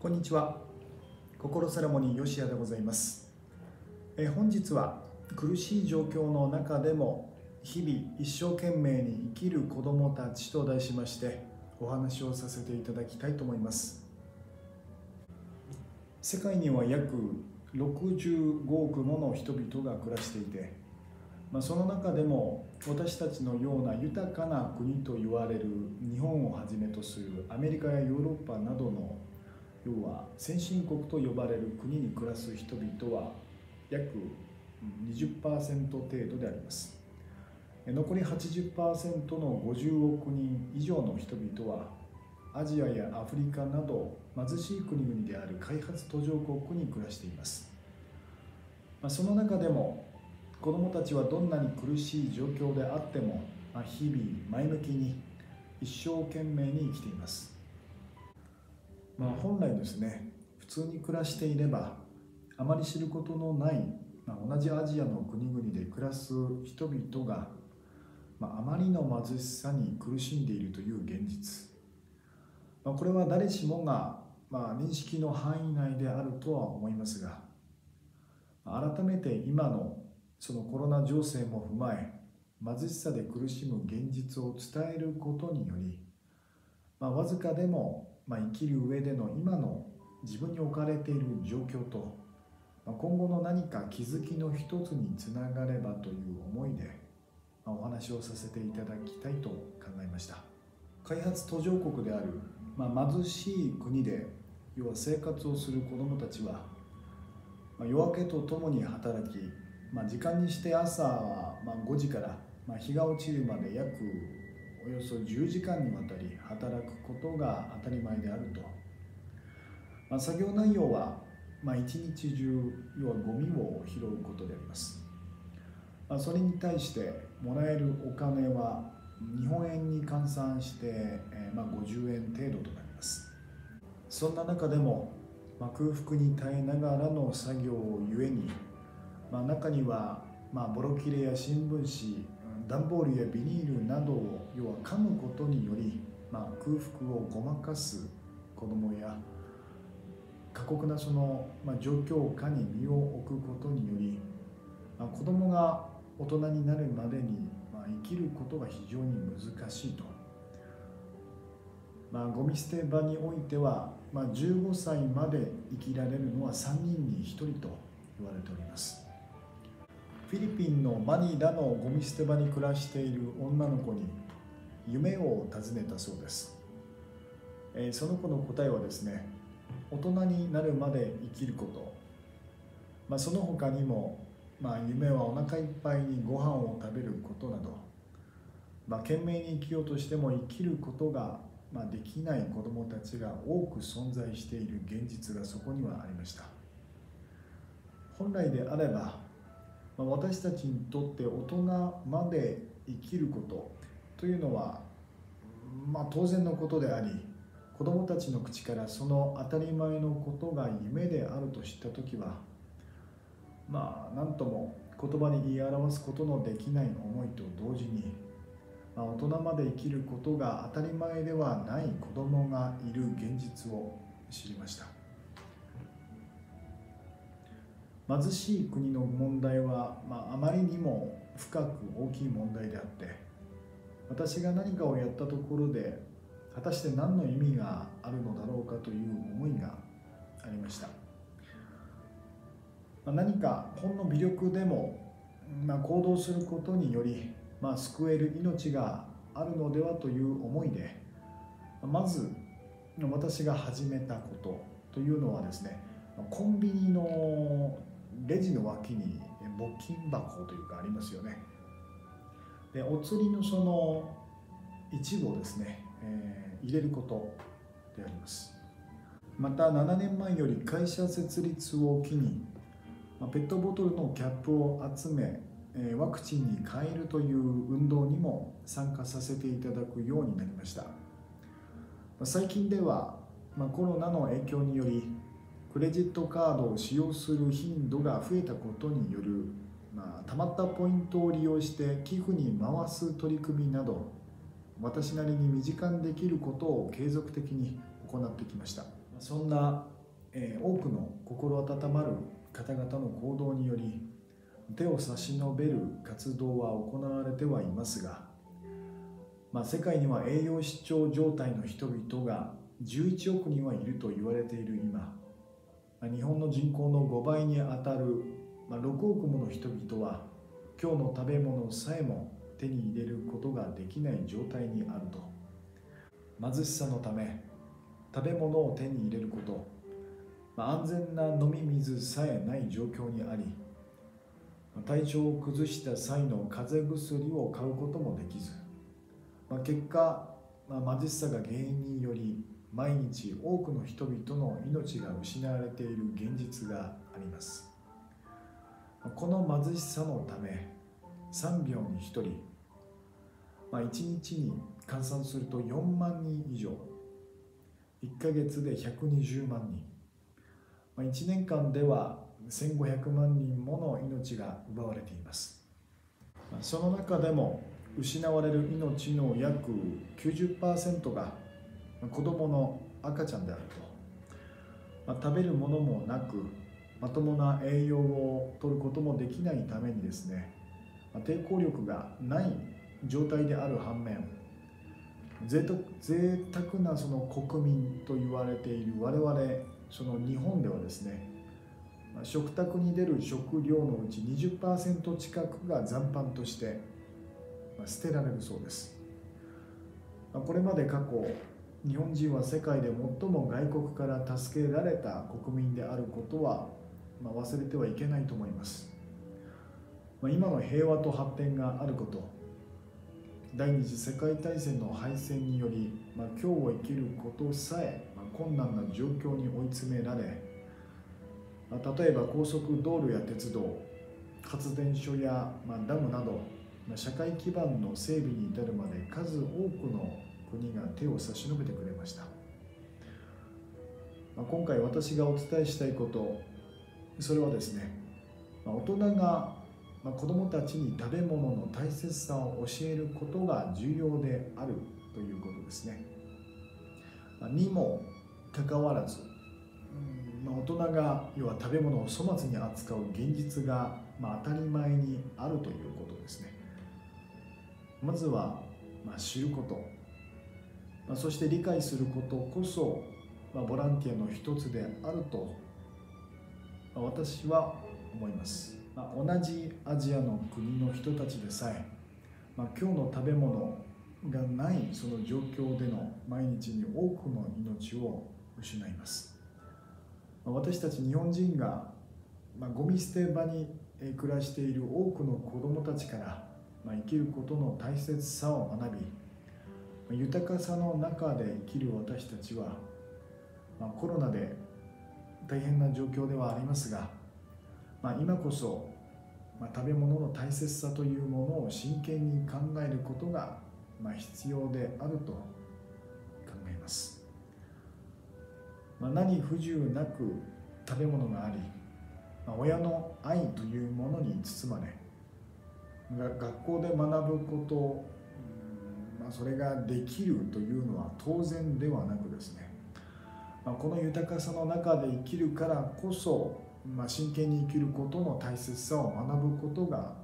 こんにちは。心セラモニー吉谷でございます。え本日は苦しい状況の中でも日々一生懸命に生きる子どもたちと題しましてお話をさせていただきたいと思います。世界には約65億もの人々が暮らしていて、まあ、その中でも私たちのような豊かな国と言われる日本をはじめとするアメリカやヨーロッパなどの要は先進国と呼ばれる国に暮らす人々は約20%程度であります。残り80%の50億人以上の人々はアジアやアフリカなど貧しい国々である開発途上国に暮らしています、その中でも子どもたちはどんなに苦しい状況であっても、日々前向きに一生懸命に生きています。まあ、本来ですね普通に暮らしていればあまり知ることのない、まあ、同じアジアの国々で暮らす人々が、まあ、あまりの貧しさに苦しんでいるという現実、まあ、これは誰しもが、まあ、認識の範囲内であるとは思いますが改めて今のそのコロナ情勢も踏まえ貧しさで苦しむ現実を伝えることにより、まあ、わずかでもまあ、生きる上での今の自分に置かれている状況と、まあ、今後の何か気づきの一つにつながればという思いで、まあ、お話をさせていただきたいと考えました。開発途上国である、まあ、貧しい国で要は生活をする子どもたちは、ま、夜明けとともに働き、ま、時間にして朝はま5時から、ま、日が落ちるまで約およそ10時間にわたり働くことが当たり前であると、まあ、作業内容は、まあ、一日中要はゴミを拾うことであります、まあ、それに対してもらえるお金は日本円に換算して、え、まあ50円程度となります。そんな中でも、まあ、空腹に耐えながらの作業をゆえに、まあ、中には、まあ、ボロ切れや新聞紙段ボールやビニールなどを要は噛むことにより、まあ、空腹をごまかす子どもや過酷なその、まあ、状況下に身を置くことにより、まあ、子どもが大人になるまでに、まあ、生きることが非常に難しいと。まあ、ゴミ捨て場においては、まあ、15歳まで生きられるのは3人に1人と言われております。フィリピンのマニラのゴミ捨て場に暮らしている女の子に夢を尋ねたそうです、えー、その子の答えはですね大人になるまで生きること、まあ、その他にも、まあ、夢はお腹いっぱいにご飯を食べることなど、まあ、懸命に生きようとしても生きることが、まあ、できない子どもたちが多く存在している現実がそこにはありました。本来であれば私たちにとって大人まで生きることというのは、まあ、当然のことであり子どもたちの口からその当たり前のことが夢であると知った時はまあ何とも言葉に言い表すことのできない思いと同時に、まあ、大人まで生きることが当たり前ではない子どもがいる現実を知りました。貧しい国の問題は、まあ、あまりにも深く大きい問題であって私が何かをやったところで果たして何の意味があるのだろうかという思いがありました、まあ、何かほんの微力でも、まあ、行動することにより、まあ、救える命があるのではという思いでまず私が始めたことというのはですねコンビニのレジの脇に募金箱というかありますよね。でお釣りのその一部をですね、えー、入れることであります。また7年前より会社設立を機にペットボトルのキャップを集めワクチンに変えるという運動にも参加させていただくようになりました。最近ではコロナの影響によりクレジットカードを使用する頻度が増えたことによる、まあ、たまったポイントを利用して寄付に回す取り組みなど私なりに身近にできることを継続的に行ってきました。そんな、えー、多くの心温まる方々の行動により手を差し伸べる活動は行われてはいますが、まあ、世界には栄養失調状態の人々が11億人はいると言われている今日本の人口の5倍にあたる6億もの人々は今日の食べ物さえも手に入れることができない状態にあると。貧しさのため食べ物を手に入れること。安全な飲み水さえない状況にあり体調を崩した際の風邪薬を買うこともできず。結果貧しさが原因により毎日多くの人々の命が失われている現実があります。この貧しさのため3秒に1人、まあ、1日に換算すると4万人以上1ヶ月で120万人、まあ、1年間では1500万人もの命が奪われています。その中でも失われる命の約90%が子供の赤ちゃんであると、まあ、食べるものもなくまともな栄養を取ることもできないためにですね、まあ、抵抗力がない状態である反面贅沢贅沢なその国民と言われている我々その日本ではですね食卓に出る食料のうち20%近くが残飯として捨てられるそうです。これまで過去日本人は世界で最も外国から助けられた国民であることは、ま忘れてはいけないと思います、ま今の平和と発展があること第二次世界大戦の敗戦により、ま今日を生きることさえ、ま困難な状況に追い詰められ、ま例えば高速道路や鉄道発電所や、まダムなど、ま社会基盤の整備に至るまで数多くの国が手を差し伸べてくれました、ま今回私がお伝えしたいことそれはですね、ま大人が子どもたちに食べ物の大切さを教えることが重要であるということですね。にもかかわらず、ま大人が要は食べ物を粗末に扱う現実が、ま当たり前にあるということですね。まずは、ま知ること、まそして理解することこそ、まボランティアの一つであると、ま私は思います。まあ、同じアジアの国の人たちでさえ、まあ、今日の食べ物がないその状況での毎日に多くの命を失います、まあ、私たち日本人が、まあ、ゴミ捨て場に暮らしている多くの子どもたちから、まあ、生きることの大切さを学び豊かさの中で生きる私たちは、まあ、コロナで大変な状況ではありますがまあ、今こそ、まあ、食べ物の大切さというものを真剣に考えることが、まあ、必要であると考えます、まあ、何不自由なく食べ物があり、まあ、親の愛というものに包まれ学校で学ぶこと、それができるというのは当然ではなくですね、ま、この豊かさの中で生きるからこそま、真剣に生きることの大切さを学ぶことが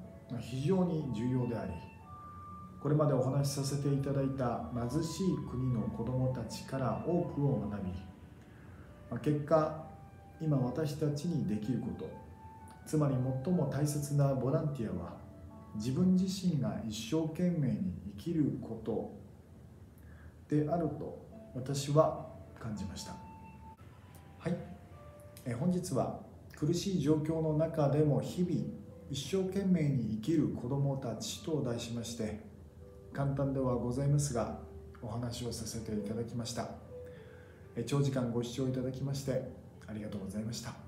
非常に重要でありこれまでお話しさせていただいた貧しい国の子どもたちから多くを学び結果今私たちにできることつまり最も大切なボランティアは自分自身が一生懸命に生きることであると私は感じました。はい。え本日は苦しい状況の中でも日々一生懸命に生きる子どもたちと題しまして簡単ではございますがお話をさせていただきました。長時間ご視聴いただきましてありがとうございました。